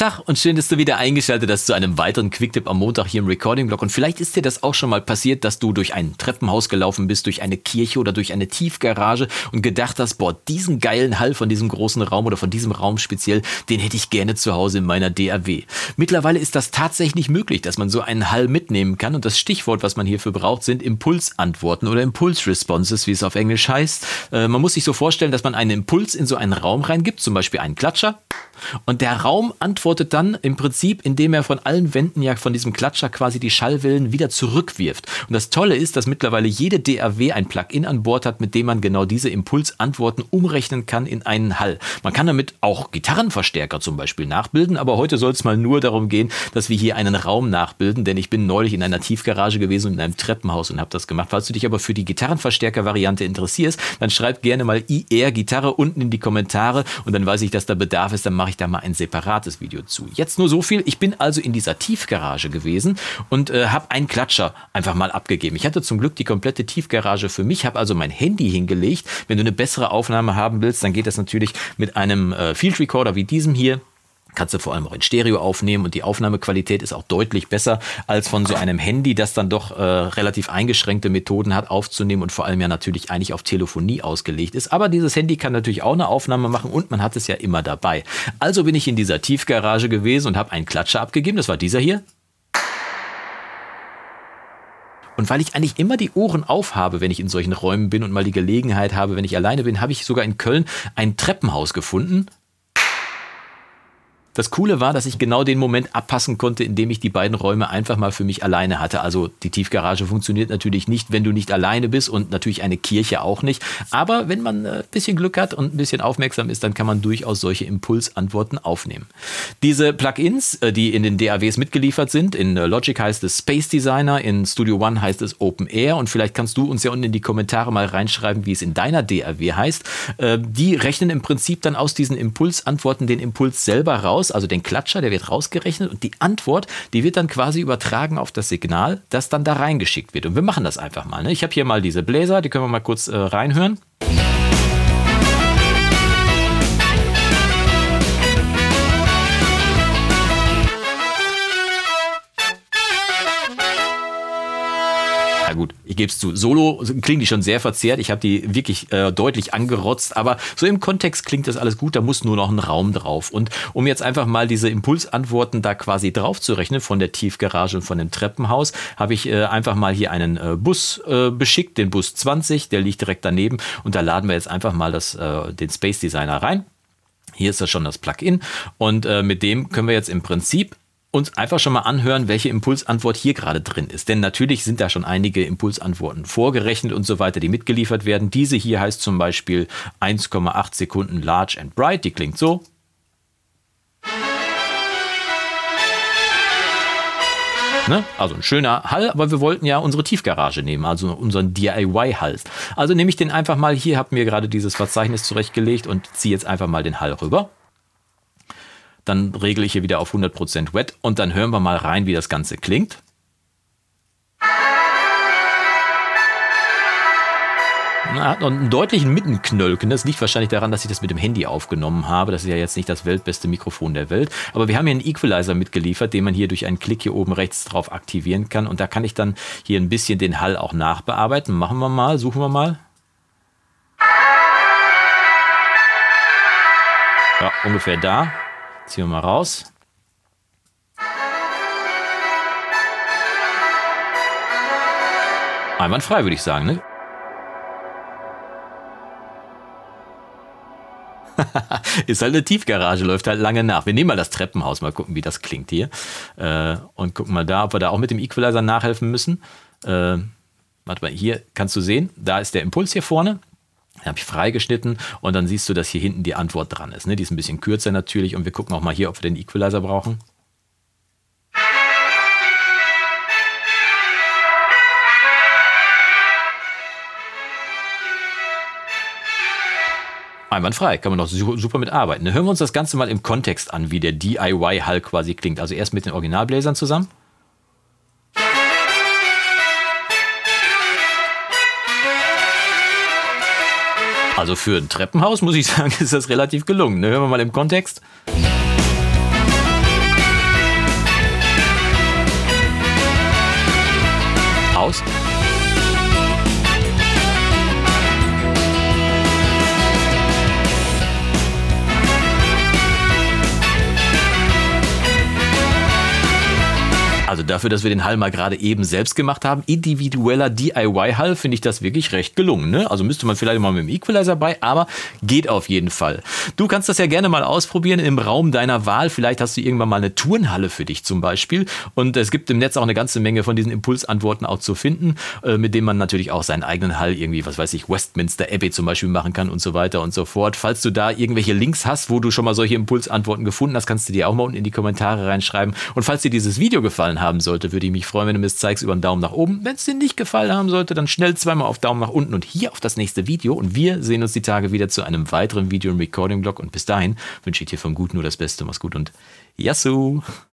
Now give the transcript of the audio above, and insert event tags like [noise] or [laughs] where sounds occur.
Tag und schön, dass du wieder eingeschaltet hast zu einem weiteren Quicktip am Montag hier im Recording-Blog. Und vielleicht ist dir das auch schon mal passiert, dass du durch ein Treppenhaus gelaufen bist, durch eine Kirche oder durch eine Tiefgarage und gedacht hast, boah, diesen geilen Hall von diesem großen Raum oder von diesem Raum speziell, den hätte ich gerne zu Hause in meiner DAW. Mittlerweile ist das tatsächlich möglich, dass man so einen Hall mitnehmen kann. Und das Stichwort, was man hierfür braucht, sind Impulsantworten oder Impulse-Responses, wie es auf Englisch heißt. Äh, man muss sich so vorstellen, dass man einen Impuls in so einen Raum reingibt, zum Beispiel einen Klatscher. Und der Raum antwortet dann im Prinzip, indem er von allen Wänden ja von diesem Klatscher quasi die Schallwellen wieder zurückwirft. Und das Tolle ist, dass mittlerweile jede DAW ein Plugin an Bord hat, mit dem man genau diese Impulsantworten umrechnen kann in einen Hall. Man kann damit auch Gitarrenverstärker zum Beispiel nachbilden, aber heute soll es mal nur darum gehen, dass wir hier einen Raum nachbilden, denn ich bin neulich in einer Tiefgarage gewesen und in einem Treppenhaus und habe das gemacht. Falls du dich aber für die Gitarrenverstärker-Variante interessierst, dann schreib gerne mal IR Gitarre unten in die Kommentare und dann weiß ich, dass da Bedarf ist, dann mache ich da mal ein separates Video zu. Jetzt nur so viel. Ich bin also in dieser Tiefgarage gewesen und äh, habe einen Klatscher einfach mal abgegeben. Ich hatte zum Glück die komplette Tiefgarage für mich, habe also mein Handy hingelegt. Wenn du eine bessere Aufnahme haben willst, dann geht das natürlich mit einem äh, Field Recorder wie diesem hier kannst du vor allem auch in Stereo aufnehmen und die Aufnahmequalität ist auch deutlich besser als von so einem Handy, das dann doch äh, relativ eingeschränkte Methoden hat aufzunehmen und vor allem ja natürlich eigentlich auf Telefonie ausgelegt ist. Aber dieses Handy kann natürlich auch eine Aufnahme machen und man hat es ja immer dabei. Also bin ich in dieser Tiefgarage gewesen und habe einen Klatscher abgegeben. Das war dieser hier. Und weil ich eigentlich immer die Ohren aufhabe, wenn ich in solchen Räumen bin und mal die Gelegenheit habe, wenn ich alleine bin, habe ich sogar in Köln ein Treppenhaus gefunden, das Coole war, dass ich genau den Moment abpassen konnte, in dem ich die beiden Räume einfach mal für mich alleine hatte. Also die Tiefgarage funktioniert natürlich nicht, wenn du nicht alleine bist und natürlich eine Kirche auch nicht. Aber wenn man ein äh, bisschen Glück hat und ein bisschen aufmerksam ist, dann kann man durchaus solche Impulsantworten aufnehmen. Diese Plugins, äh, die in den DAWs mitgeliefert sind, in äh, Logic heißt es Space Designer, in Studio One heißt es Open Air und vielleicht kannst du uns ja unten in die Kommentare mal reinschreiben, wie es in deiner DAW heißt. Die rechnen im Prinzip dann aus diesen Impulsantworten den Impuls selber raus also den Klatscher, der wird rausgerechnet und die Antwort, die wird dann quasi übertragen auf das Signal, das dann da reingeschickt wird. Und wir machen das einfach mal. Ne? Ich habe hier mal diese Bläser, die können wir mal kurz äh, reinhören. ja es zu, solo klingen die schon sehr verzerrt. Ich habe die wirklich äh, deutlich angerotzt, aber so im Kontext klingt das alles gut, da muss nur noch ein Raum drauf. Und um jetzt einfach mal diese Impulsantworten da quasi drauf zu rechnen von der Tiefgarage und von dem Treppenhaus, habe ich äh, einfach mal hier einen äh, Bus äh, beschickt, den Bus 20, der liegt direkt daneben und da laden wir jetzt einfach mal das, äh, den Space Designer rein. Hier ist ja schon das Plugin und äh, mit dem können wir jetzt im Prinzip uns einfach schon mal anhören, welche Impulsantwort hier gerade drin ist. Denn natürlich sind da schon einige Impulsantworten vorgerechnet und so weiter, die mitgeliefert werden. Diese hier heißt zum Beispiel 1,8 Sekunden Large and Bright. Die klingt so. Ne? Also ein schöner Hall, aber wir wollten ja unsere Tiefgarage nehmen, also unseren DIY-Hall. Also nehme ich den einfach mal hier, habe mir gerade dieses Verzeichnis zurechtgelegt und ziehe jetzt einfach mal den Hall rüber. Dann regle ich hier wieder auf 100% Wet und dann hören wir mal rein, wie das Ganze klingt. Hat noch einen deutlichen Mittenknölken. Das liegt wahrscheinlich daran, dass ich das mit dem Handy aufgenommen habe. Das ist ja jetzt nicht das weltbeste Mikrofon der Welt. Aber wir haben hier einen Equalizer mitgeliefert, den man hier durch einen Klick hier oben rechts drauf aktivieren kann. Und da kann ich dann hier ein bisschen den Hall auch nachbearbeiten. Machen wir mal, suchen wir mal. Ja, ungefähr da. Ziehen wir mal raus. Einwandfrei, würde ich sagen, ne? [laughs] ist halt eine Tiefgarage, läuft halt lange nach. Wir nehmen mal das Treppenhaus, mal gucken, wie das klingt hier. Äh, und gucken mal da, ob wir da auch mit dem Equalizer nachhelfen müssen. Äh, warte mal, hier kannst du sehen, da ist der Impuls hier vorne. Habe ich freigeschnitten und dann siehst du, dass hier hinten die Antwort dran ist. Ne? Die ist ein bisschen kürzer natürlich und wir gucken auch mal hier, ob wir den Equalizer brauchen. Einwandfrei, kann man doch super mit arbeiten. Hören wir uns das Ganze mal im Kontext an, wie der DIY-Hall quasi klingt. Also erst mit den Originalbläsern zusammen. Also für ein Treppenhaus, muss ich sagen, [laughs] ist das relativ gelungen. Ne? Hören wir mal im Kontext. Aus. Also dafür, dass wir den Hall mal gerade eben selbst gemacht haben, individueller DIY-Hall, finde ich das wirklich recht gelungen. Ne? Also müsste man vielleicht mal mit dem Equalizer bei, aber geht auf jeden Fall. Du kannst das ja gerne mal ausprobieren im Raum deiner Wahl. Vielleicht hast du irgendwann mal eine Turnhalle für dich zum Beispiel. Und es gibt im Netz auch eine ganze Menge von diesen Impulsantworten auch zu finden, äh, mit denen man natürlich auch seinen eigenen Hall irgendwie, was weiß ich, Westminster Abbey zum Beispiel machen kann und so weiter und so fort. Falls du da irgendwelche Links hast, wo du schon mal solche Impulsantworten gefunden hast, kannst du dir auch mal unten in die Kommentare reinschreiben. Und falls dir dieses Video haben sollte, würde ich mich freuen, wenn du mir es zeigst über einen Daumen nach oben. Wenn es dir nicht gefallen haben sollte, dann schnell zweimal auf Daumen nach unten und hier auf das nächste Video. Und wir sehen uns die Tage wieder zu einem weiteren Video im Recording-Blog. Und bis dahin wünsche ich dir vom Guten nur das Beste. Mach's gut und Yassou!